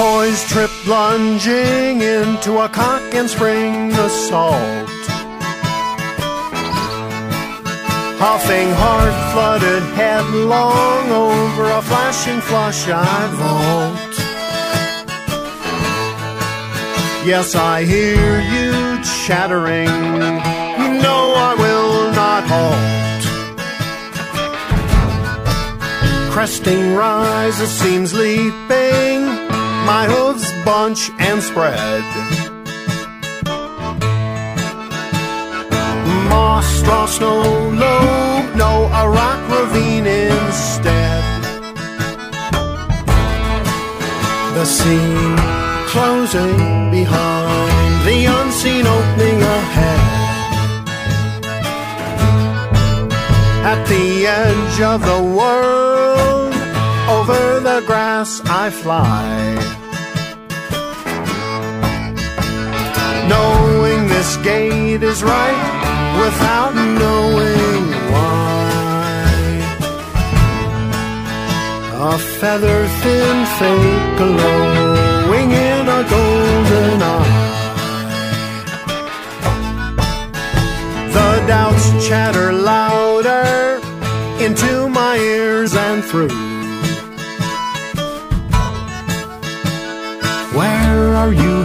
Poised trip lunging into a cock and spring assault. Huffing hard flooded headlong over a flashing flush I vault. Yes, I hear you chattering. No, I will not halt. Cresting rise, it seems leaping. My hooves bunch and spread. Moss, straw, snow, lobe, no, a rock ravine instead. The scene closing behind the unseen opening ahead. At the edge of the world, over the grass I fly. Knowing this gate is right without knowing why. A feather thin fake glowing in a golden eye. The doubts chatter louder into my ears and through.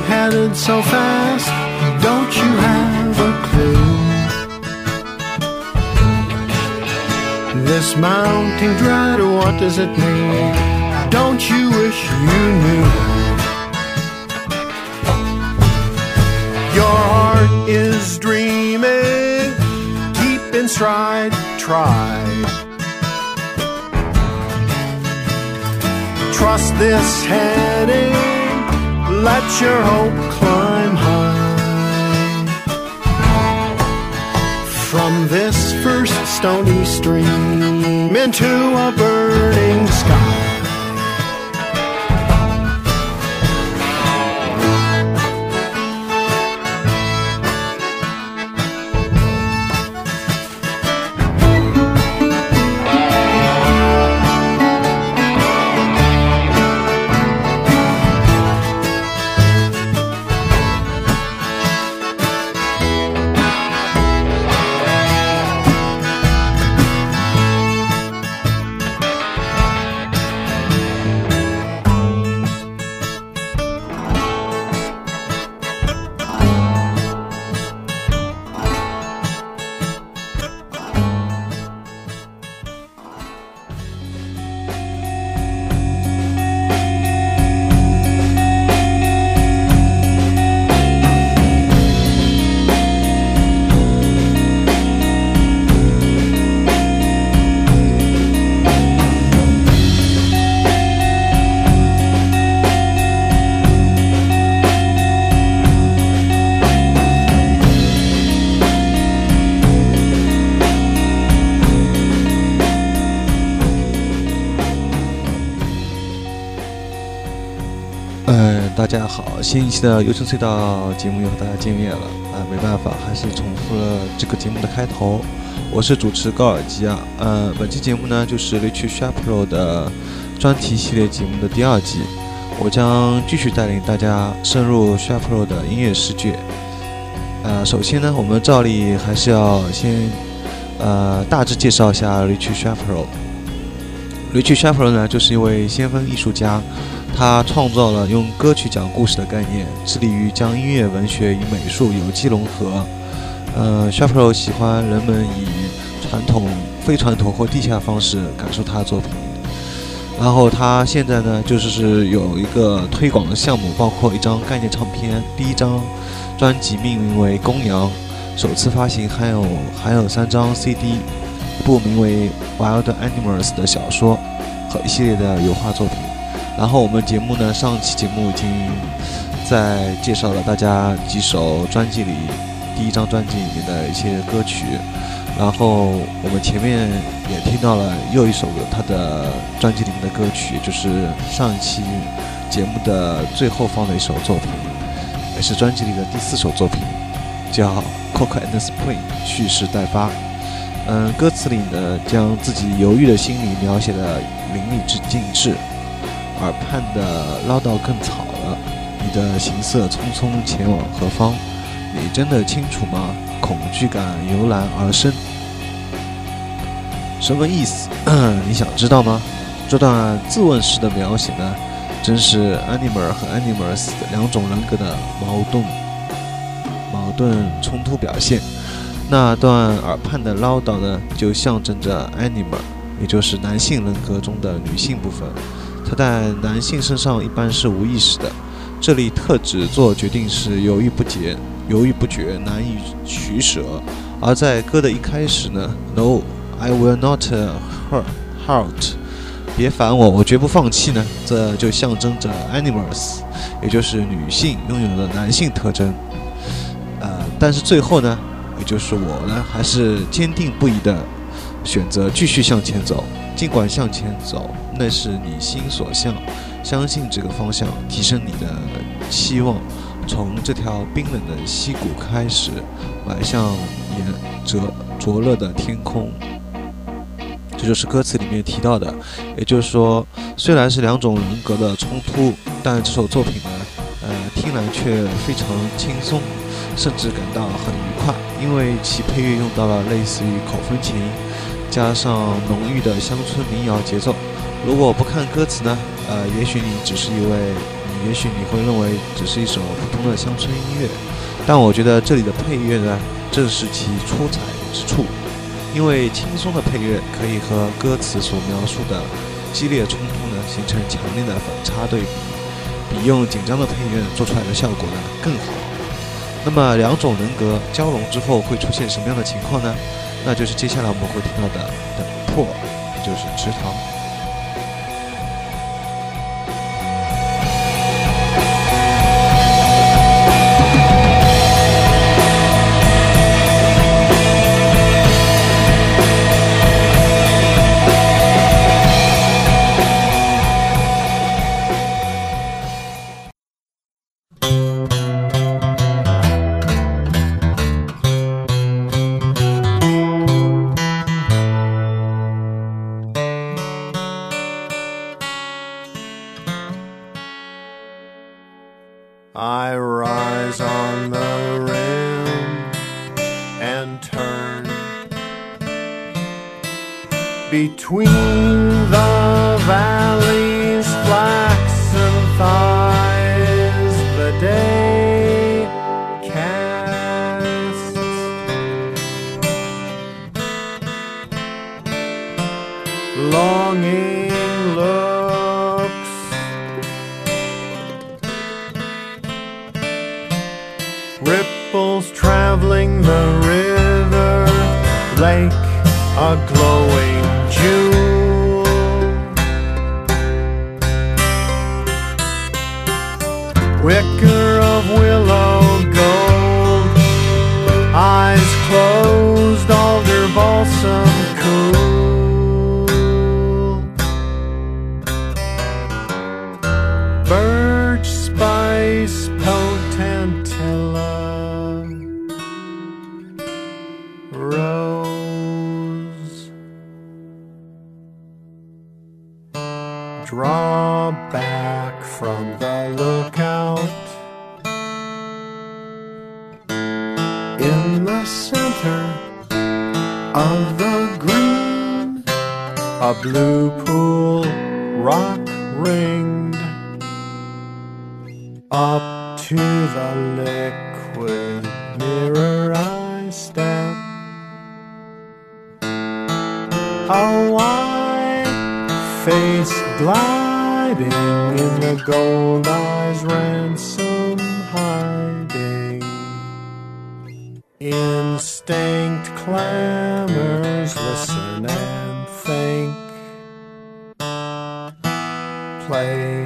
Headed so fast? Don't you have a clue? This mounting dread, what does it mean? Don't you wish you knew? Your heart is dreaming, keep in stride, try. Trust this heading, let your hope climb high. From this first stony stream into a burning sky. 大家好，新一期的游城隧道节目又和大家见面了啊！没办法，还是重复了这个节目的开头。我是主持高尔基啊，呃，本期节目呢就是 Rich Shapiro 的专题系列节目的第二季，我将继续带领大家深入 Shapiro 的音乐世界。呃，首先呢，我们照例还是要先呃大致介绍一下 Rich Shapiro。Rich Shapiro 呢，就是一位先锋艺术家。他创造了用歌曲讲故事的概念，致力于将音乐、文学与美术有机融合。呃，Shapiro 喜欢人们以传统、非传统或地下方式感受他的作品。然后他现在呢，就是是有一个推广的项目，包括一张概念唱片，第一张专辑命名为《公羊》，首次发行，还有还有三张 CD，一部名为《Wild Animals》的小说和一系列的油画作品。然后我们节目呢，上期节目已经在介绍了大家几首专辑里第一张专辑里面的一些歌曲，然后我们前面也听到了又一首他的专辑里面的歌曲，就是上一期节目的最后放的一首作品，也是专辑里的第四首作品，叫《Coke and Spring》，蓄势待发。嗯，歌词里呢，将自己犹豫的心理描写的淋漓之尽致。耳畔的唠叨更吵了。你的行色匆匆前往何方？你真的清楚吗？恐惧感油然而生。什么意思？你想知道吗？这段自问式的描写呢，真是 Animal 和 Animals 两种人格的矛盾、矛盾冲突表现。那段耳畔的唠叨呢，就象征着 Animal，也就是男性人格中的女性部分。它在男性身上一般是无意识的，这里特指做决定时犹豫不决、犹豫不决、难以取舍。而在歌的一开始呢，No。I will not hurt, halt，别烦我，我绝不放弃呢。这就象征着 animals，也就是女性拥有的男性特征。呃，但是最后呢，也就是我呢，还是坚定不移的选择继续向前走。尽管向前走，那是你心所向，相信这个方向，提升你的期望。从这条冰冷的溪谷开始，迈向炎灼灼热的天空。这就是歌词里面提到的，也就是说，虽然是两种人格的冲突，但这首作品呢，呃，听来却非常轻松，甚至感到很愉快，因为其配乐用到了类似于口风琴，加上浓郁的乡村民谣节奏。如果不看歌词呢，呃，也许你只是一位，也许你会认为只是一首普通的乡村音乐，但我觉得这里的配乐呢，正是其出彩之处。因为轻松的配乐可以和歌词所描述的激烈冲突呢形成强烈的反差对比，比用紧张的配乐做出来的效果呢更好。那么两种人格交融之后会出现什么样的情况呢？那就是接下来我们会听到的等破，就是池塘。Lake a glowing jewel. Wicker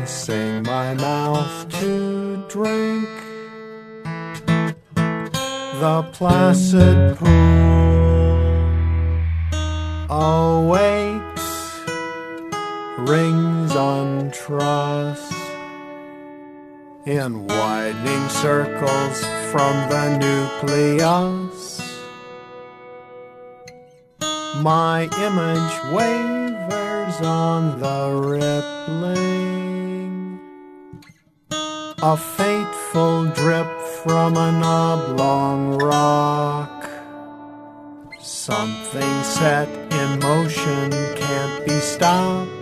placing my mouth to drink the placid pool awake rings on trust in widening circles from the nucleus. My image wavers on the rippling a fateful drip from an oblong rock. Something set in motion can't be stopped.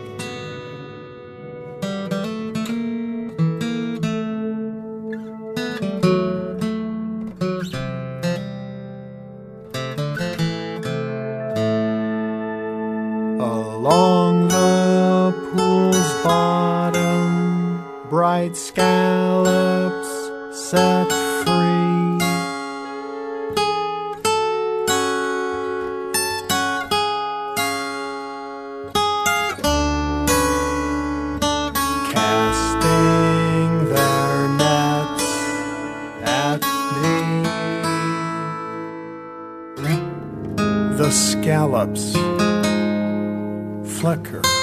The scallops flicker.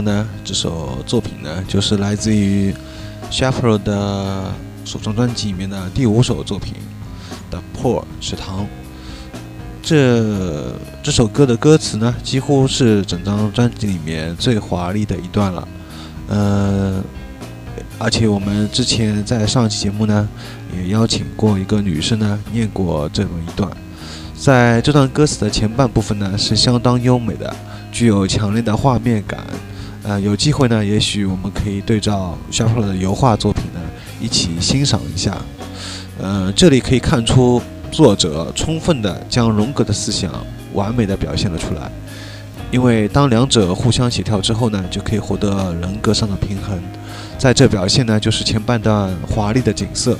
呢，这首作品呢，就是来自于 Shapiro 的首张专辑里面的第五首作品《The Poor》池塘。这这首歌的歌词呢，几乎是整张专辑里面最华丽的一段了。嗯、而且我们之前在上期节目呢，也邀请过一个女生呢，念过这么一段。在这段歌词的前半部分呢，是相当优美的。具有强烈的画面感。呃，有机会呢，也许我们可以对照 s h a p r o 的油画作品呢，一起欣赏一下。呃，这里可以看出作者充分的将荣格的思想完美的表现了出来。因为当两者互相协调之后呢，就可以获得人格上的平衡。在这表现呢，就是前半段华丽的景色。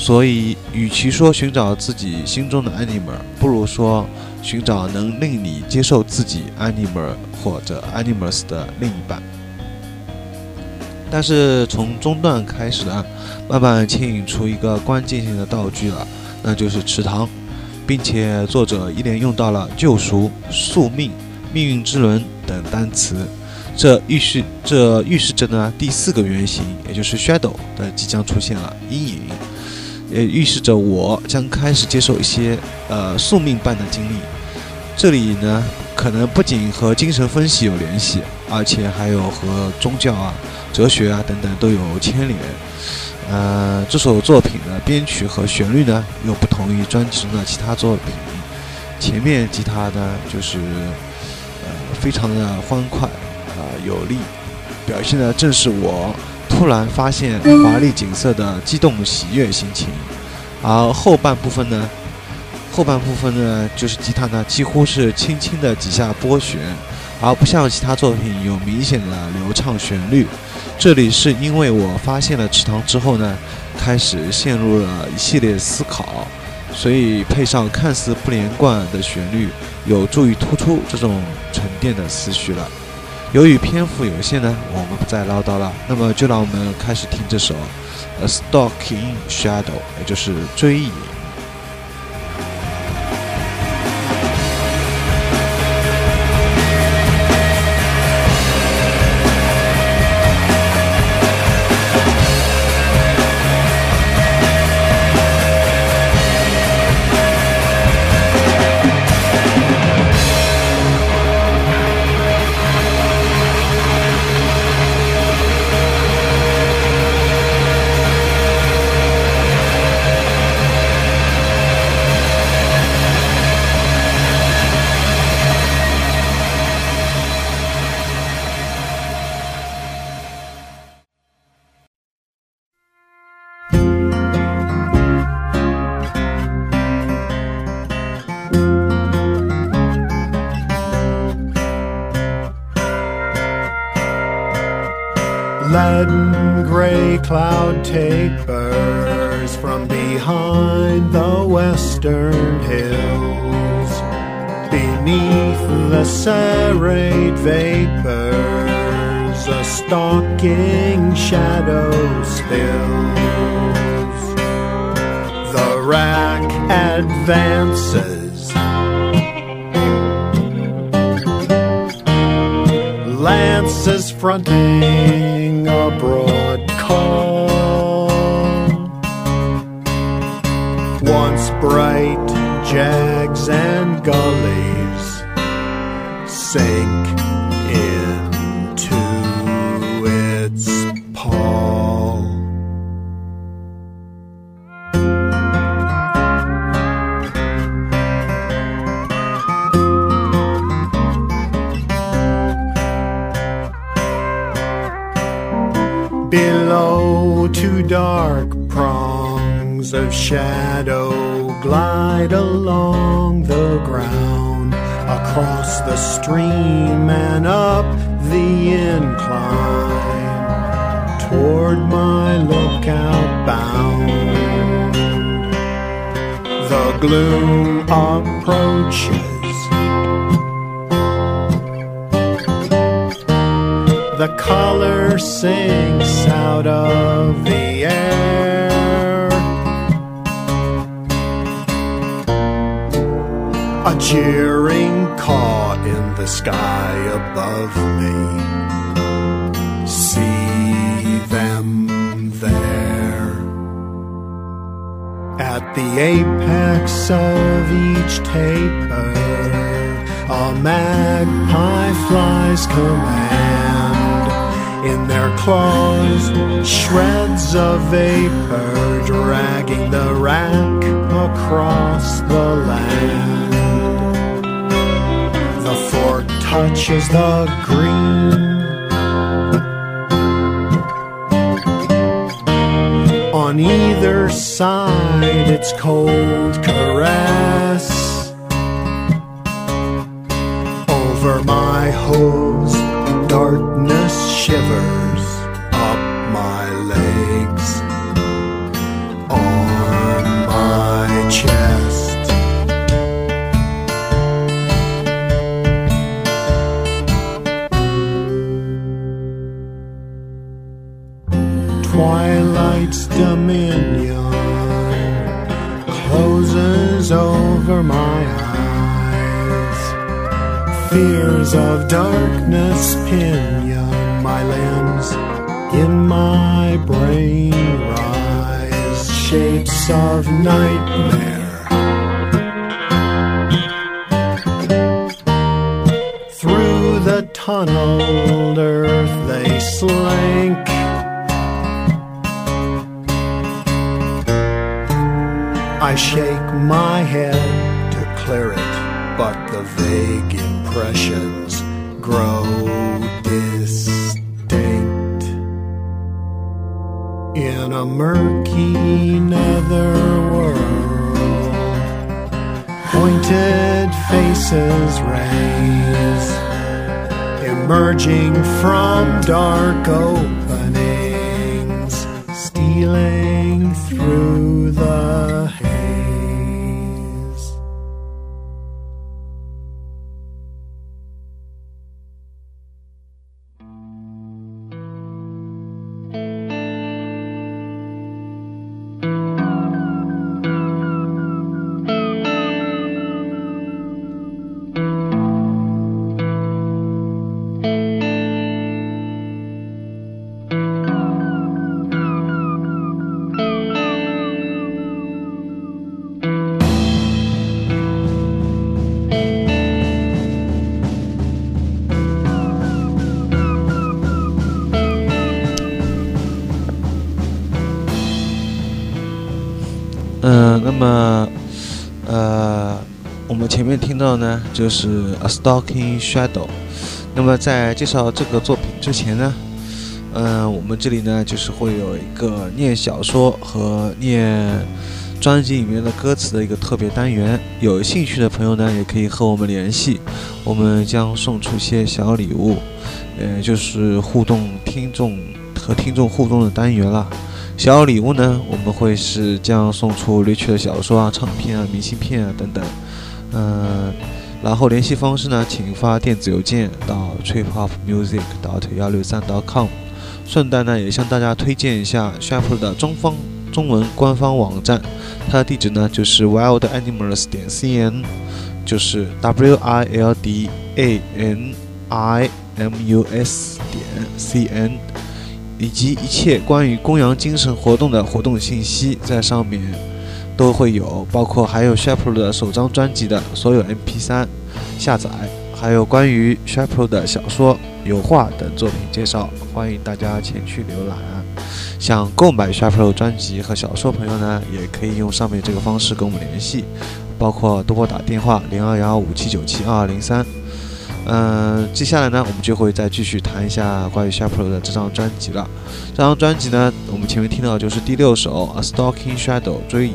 所以，与其说寻找自己心中的 animal，不如说寻找能令你接受自己 animal 或者 animals 的另一半。但是从中段开始呢，慢慢牵引出一个关键性的道具了，那就是池塘，并且作者一连用到了救赎、宿命、命运之轮等单词，这预示这预示着呢第四个原型，也就是 shadow 的即将出现了阴影。也预示着我将开始接受一些呃宿命般的经历。这里呢，可能不仅和精神分析有联系，而且还有和宗教啊、哲学啊等等都有牵连。呃，这首作品的编曲和旋律呢，又不同于专辑中的其他作品。前面吉他呢，就是呃非常的欢快啊、有力，表现的正是我。突然发现华丽景色的激动喜悦心情，而后半部分呢，后半部分呢就是吉他呢几乎是轻轻的几下拨弦，而不像其他作品有明显的流畅旋律。这里是因为我发现了池塘之后呢，开始陷入了一系列思考，所以配上看似不连贯的旋律，有助于突出这种沉淀的思绪了。由于篇幅有限呢，我们不再唠叨了。那么就让我们开始听这首《A Stalking Shadow》，也就是追忆。Leaden gray cloud tapers from behind the western hills. Beneath the serrate vapors, a stalking shadow spills. The rack advances. confronting a. shadow glide along the ground, across the stream and up the incline, toward my lookout bound. The gloom approaches. the color sinks out of the air. Jeering caw in the sky above me. See them there. At the apex of each taper, a magpie flies command. In their claws, shreds of vapor dragging the rack across the land. Fork touches the green. On either side, its cold caress over my hose, darkness shivers 那么，呃，我们前面听到呢，就是《A Stalking Shadow》。那么在介绍这个作品之前呢，嗯、我们这里呢就是会有一个念小说和念专辑里面的歌词的一个特别单元。有兴趣的朋友呢，也可以和我们联系，我们将送出一些小礼物，呃，就是互动听众和听众互动的单元了。小礼物呢，我们会是将送出 Rich 的小说啊、唱片啊、明信片啊等等。嗯，然后联系方式呢，请发电子邮件到 tripofmusic.dot 幺六三 .com。顺带呢，也向大家推荐一下 shuffle 的中方中文官方网站，它的地址呢就是 wildanimals 点 cn，就是 w i l d a n i m u s 点 c n，以及一切关于公羊精神活动的活动信息在上面都会有，包括还有 Sharp 的首张专辑的所有 MP3 下载，还有关于 Sharp 的小说。油画等作品介绍，欢迎大家前去浏览。想购买 Sharp 专辑和小说朋友呢，也可以用上面这个方式跟我们联系，包括多拨打电话零二幺五七九七二二零三。嗯，接下来呢，我们就会再继续谈一下关于 Sharp 的这张专辑了。这张专辑呢，我们前面听到就是第六首《A Stalking Shadow》追影。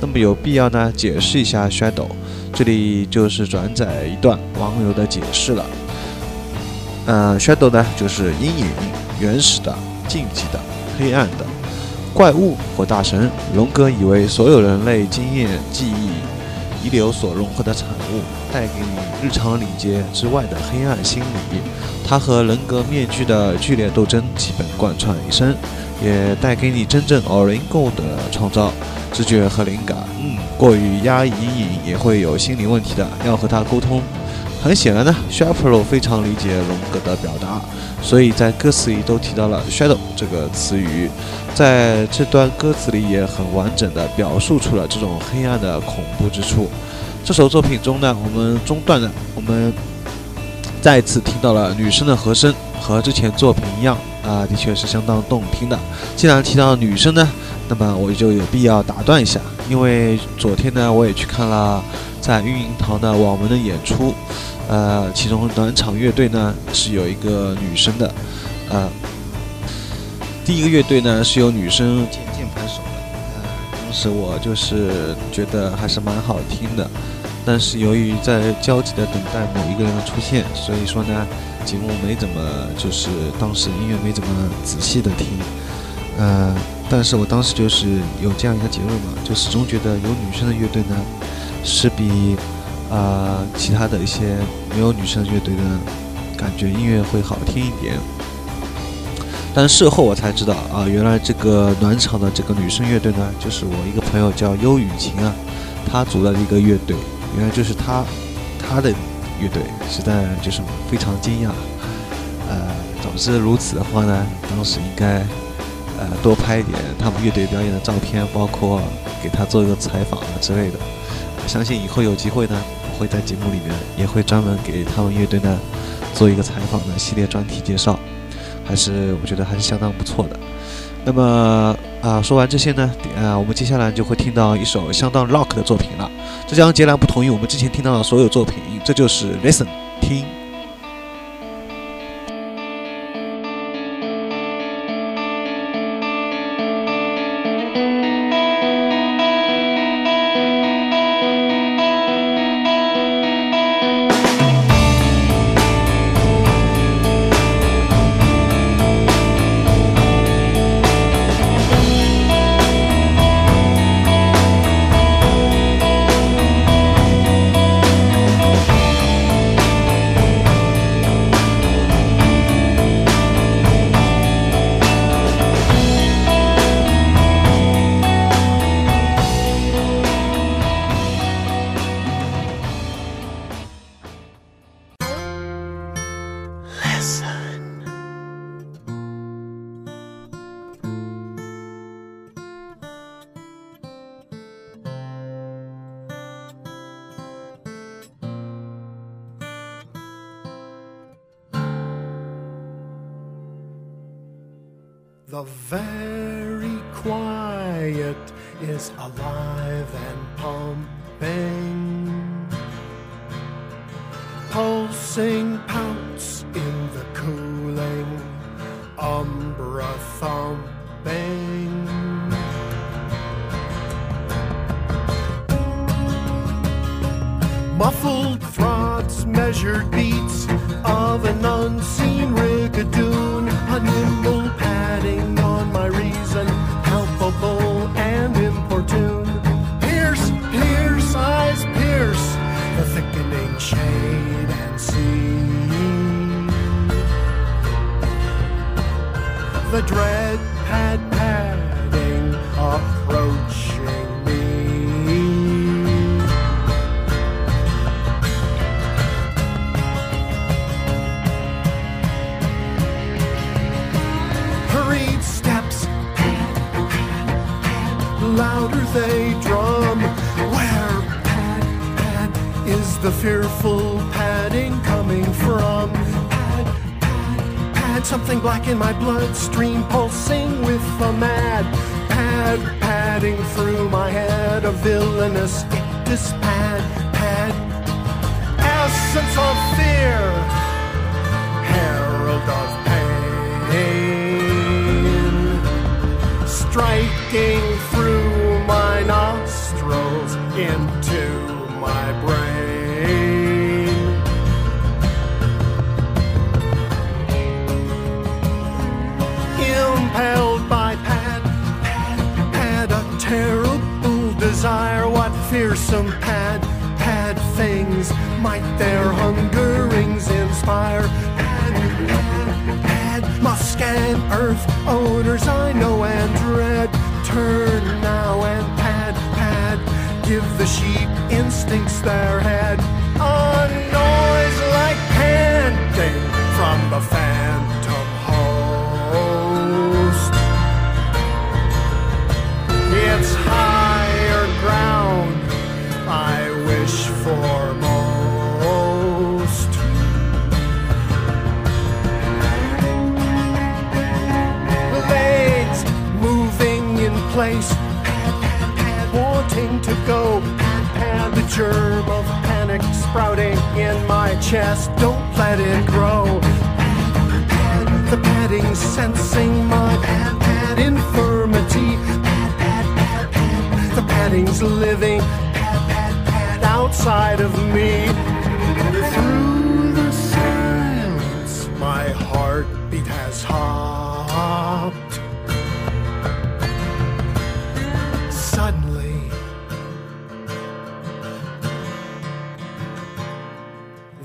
那么有必要呢，解释一下 Shadow，这里就是转载一段网友的解释了。呃，shadow 呢，就是阴影、原始的、禁忌的、黑暗的怪物或大神。荣格以为所有人类经验、记忆遗留所融合的产物，带给你日常礼节之外的黑暗心理。它和人格面具的剧烈斗争基本贯穿一生，也带给你真正 original 的创造、直觉和灵感。嗯，过于压抑阴影也会有心理问题的，要和他沟通。很显然呢，Sharplo 非常理解龙格的表达，所以在歌词里都提到了 shadow 这个词语，在这段歌词里也很完整的表述出了这种黑暗的恐怖之处。这首作品中呢，我们中段呢，我们再次听到了女生的和声，和之前作品一样啊，的确是相当动听的。既然提到女生呢，那么我就有必要打断一下，因为昨天呢，我也去看了在育婴堂的网文的演出。呃，其中暖场乐队呢是有一个女生的，呃，第一个乐队呢是由女生键键盘手，当时我就是觉得还是蛮好听的，但是由于在焦急的等待某一个人的出现，所以说呢，节目没怎么就是当时音乐没怎么仔细的听，呃，但是我当时就是有这样一个结论嘛，就始终觉得有女生的乐队呢是比。啊，其他的一些没有女生乐队的感觉音乐会好听一点，但事后我才知道啊，原来这个暖场的这个女生乐队呢，就是我一个朋友叫优雨晴啊，她组的一个乐队，原来就是她她的乐队，实在就是非常惊讶。呃，早知如此的话呢，当时应该呃多拍一点他们乐队表演的照片，包括给他做一个采访啊之类的。相信以后有机会呢。会在节目里面也会专门给他们乐队呢做一个采访的系列专题介绍，还是我觉得还是相当不错的。那么啊，说完这些呢，啊，我们接下来就会听到一首相当 rock 的作品了。这将截然不同于我们之前听到的所有作品，这就是 Listen 听。The very quiet is alive and pumping. Pulsing the fearful padding coming from? Pad pad pad, something black in my bloodstream pulsing with a mad pad padding through my head. A villainous ictus pad pad, essence of fear herald of pain, striking through my nostrils into desire. What fearsome pad, pad things might their hungerings inspire? Pad, pad, pad, musk and earth odors I know and dread. Turn now and pad, pad, give the sheep instincts their head. A noise like panting from the phantom place, pad, pad, wanting to go. Pad, the germ of panic sprouting in my chest. Don't let it grow. The padding sensing my pad, infirmity. The padding's living. Outside of me. Through the silence, my heartbeat has hopped.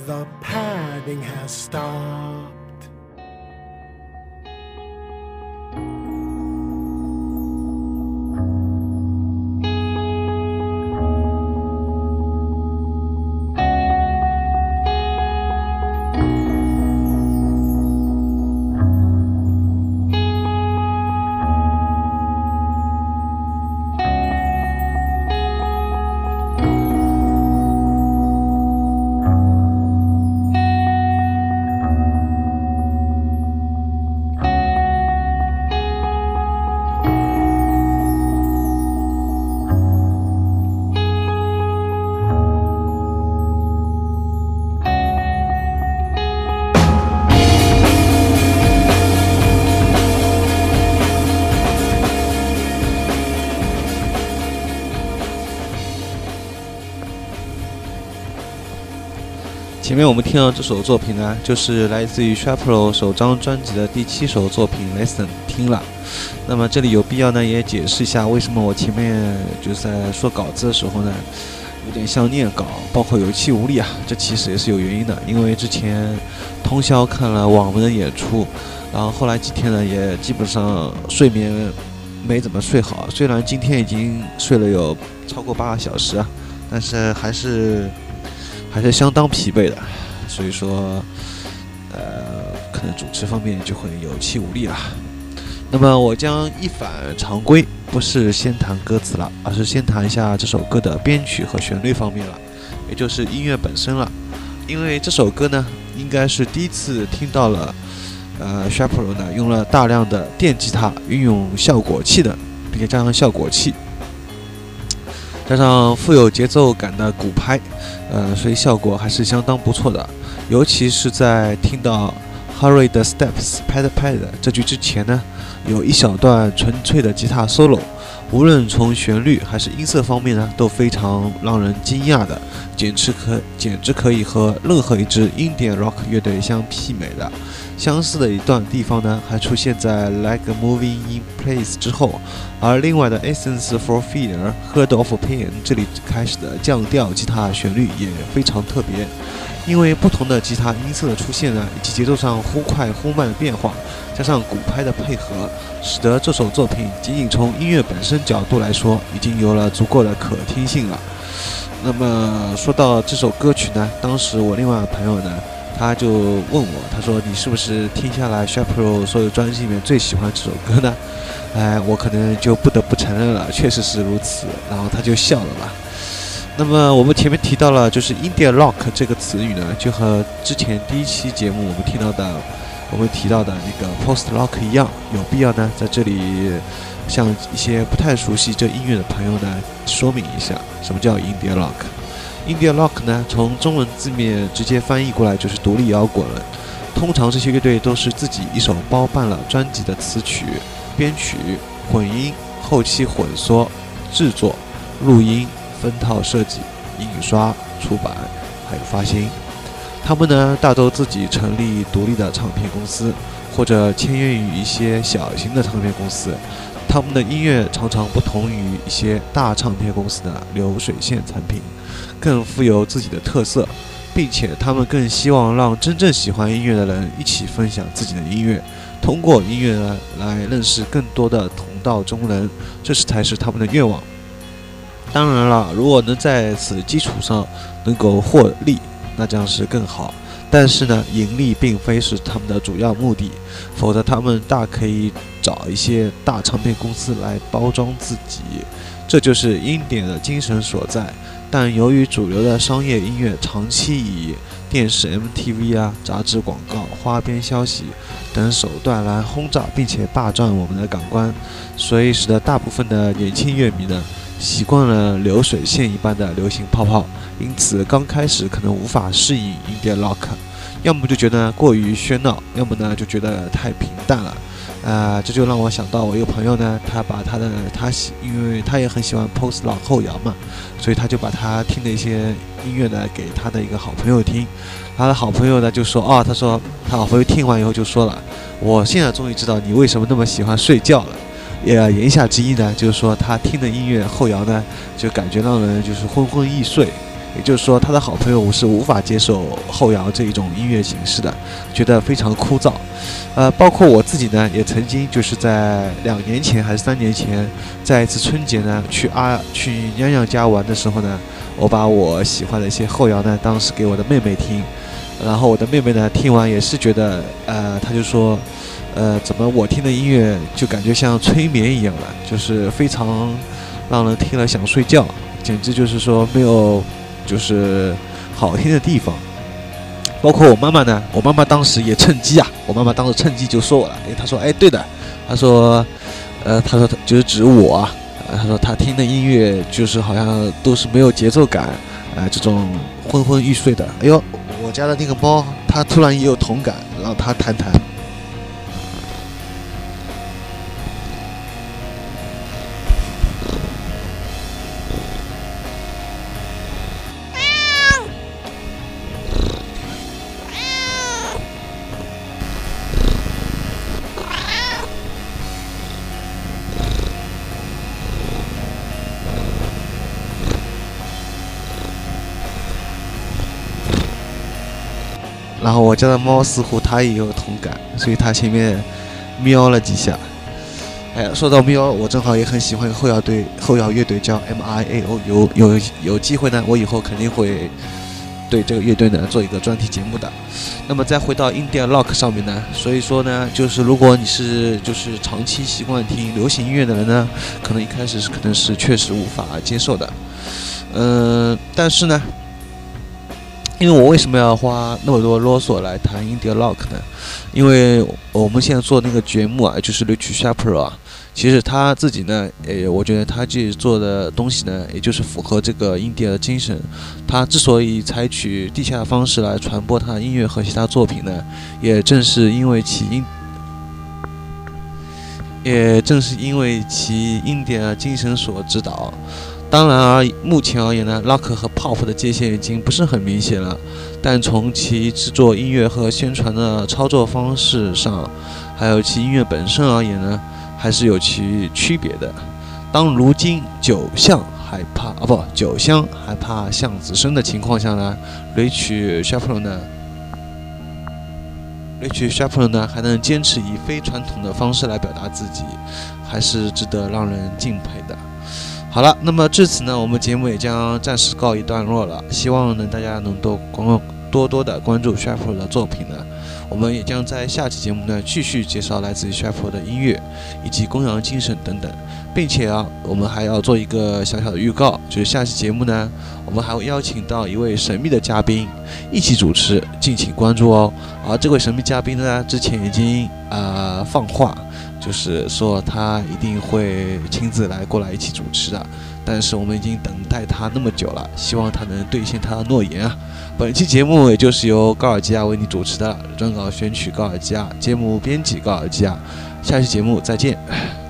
The padding has stopped. 前面我们听到这首作品呢，就是来自于 Sharpro 首张专辑的第七首作品《Listen》，听了。那么这里有必要呢，也解释一下为什么我前面就是在说稿子的时候呢，有点像念稿，包括有气无力啊。这其实也是有原因的，因为之前通宵看了网文的演出，然后后来几天呢，也基本上睡眠没怎么睡好。虽然今天已经睡了有超过八个小时啊，但是还是。还是相当疲惫的，所以说，呃，可能主持方面就会有气无力了。那么我将一反常规，不是先谈歌词了，而是先谈一下这首歌的编曲和旋律方面了，也就是音乐本身了。因为这首歌呢，应该是第一次听到了，呃 s h a p r o 呢用了大量的电吉他，运用效果器的，并且加上效果器。加上富有节奏感的鼓拍，呃，所以效果还是相当不错的。尤其是在听到 Hurry the Steps Pad Pad 这句之前呢，有一小段纯粹的吉他 solo，无论从旋律还是音色方面呢，都非常让人惊讶的，简直可简直可以和任何一支 Indian Rock 乐队相媲美的。相似的一段地方呢，还出现在 Like Moving in Place 之后，而另外的 Essence for Fear、Heard of Pain 这里开始的降调吉他旋律也非常特别，因为不同的吉他音色的出现呢，以及节奏上忽快忽慢的变化，加上鼓拍的配合，使得这首作品仅仅从音乐本身角度来说，已经有了足够的可听性了。那么说到这首歌曲呢，当时我另外的朋友呢。他就问我，他说：“你是不是听下来 s h a p r o 所有专辑里面最喜欢这首歌呢？”哎，我可能就不得不承认了，确实是如此。然后他就笑了吧。那么我们前面提到了，就是 India Rock 这个词语呢，就和之前第一期节目我们听到的、我们提到的那个 Post Rock 一样，有必要呢在这里向一些不太熟悉这音乐的朋友呢说明一下，什么叫 India Rock。India Rock 呢，从中文字面直接翻译过来就是独立摇滚了。通常这些乐队都是自己一手包办了专辑的词曲、编曲、混音、后期混缩、制作、录音、分套设计、印刷、出版，还有发行。他们呢，大都自己成立独立的唱片公司，或者签约于一些小型的唱片公司。他们的音乐常常不同于一些大唱片公司的流水线产品。更富有自己的特色，并且他们更希望让真正喜欢音乐的人一起分享自己的音乐，通过音乐呢来认识更多的同道中人，这是才是他们的愿望。当然了，如果能在此基础上能够获利，那将是更好。但是呢，盈利并非是他们的主要目的，否则他们大可以找一些大唱片公司来包装自己，这就是音点的精神所在。但由于主流的商业音乐长期以电视 MTV 啊、杂志广告、花边消息等手段来轰炸并且霸占我们的感官，所以使得大部分的年轻乐迷呢习惯了流水线一般的流行泡泡，因此刚开始可能无法适应 Indie Rock，要么就觉得过于喧闹，要么呢就觉得太平淡了。啊，这就让我想到我一个朋友呢，他把他的他喜，因为他也很喜欢 post 老后摇嘛，所以他就把他听的一些音乐呢给他的一个好朋友听，他的好朋友呢就说，哦，他说他好朋友听完以后就说了，我现在终于知道你为什么那么喜欢睡觉了，也言下之意呢就是说他听的音乐后摇呢就感觉让人就是昏昏欲睡。也就是说，他的好朋友我是无法接受后摇这一种音乐形式的，觉得非常枯燥。呃，包括我自己呢，也曾经就是在两年前还是三年前，在一次春节呢去阿去娘娘家玩的时候呢，我把我喜欢的一些后摇呢，当时给我的妹妹听，然后我的妹妹呢听完也是觉得，呃，她就说，呃，怎么我听的音乐就感觉像催眠一样了，就是非常让人听了想睡觉，简直就是说没有。就是好听的地方，包括我妈妈呢。我妈妈当时也趁机啊，我妈妈当时趁机就说我了。哎，她说，哎，对的，她说，呃，她说她就是指我啊。她说她听的音乐就是好像都是没有节奏感，啊，这种昏昏欲睡的。哎呦，我家的那个猫，它突然也有同感，让它谈谈。然后我家的猫似乎它也有同感，所以它前面喵了几下。哎，说到喵，我正好也很喜欢后摇队后摇乐队叫 M I A O，有有有机会呢，我以后肯定会对这个乐队呢做一个专题节目的。那么再回到 India Rock 上面呢，所以说呢，就是如果你是就是长期习惯听流行音乐的人呢，可能一开始是可能是确实无法接受的。嗯，但是呢。因为我为什么要花那么多啰嗦来谈 India Rock 呢？因为我们现在做那个节目啊，就是 Rich s h a p r 啊，其实他自己呢，诶，我觉得他自己做的东西呢，也就是符合这个 India 的精神。他之所以采取地下方式来传播他的音乐和其他作品呢，也正是因为其因，也正是因为其 India 精神所指导。当然，而目前而言呢，Rock 和 Pop 的界限已经不是很明显了。但从其制作音乐和宣传的操作方式上，还有其音乐本身而言呢，还是有其区别的。当如今酒巷害怕啊不酒香害怕巷子深的情况下呢，Rich s h a p r 呢，Rich s h a p r 呢还能坚持以非传统的方式来表达自己，还是值得让人敬佩的。好了，那么至此呢，我们节目也将暂时告一段落了。希望呢大家能多关多多的关注 s h a p r o 的作品呢。我们也将在下期节目呢继续介绍来自于 s h a p r o 的音乐以及公羊精神等等。并且啊，我们还要做一个小小的预告，就是下期节目呢，我们还会邀请到一位神秘的嘉宾一起主持，敬请关注哦。而这位神秘嘉宾呢，之前已经呃放话，就是说他一定会亲自来过来一起主持的。但是我们已经等待他那么久了，希望他能兑现他的诺言啊。本期节目也就是由高尔基亚为你主持的，撰稿选取高尔基亚，节目编辑高尔基亚。下期节目再见。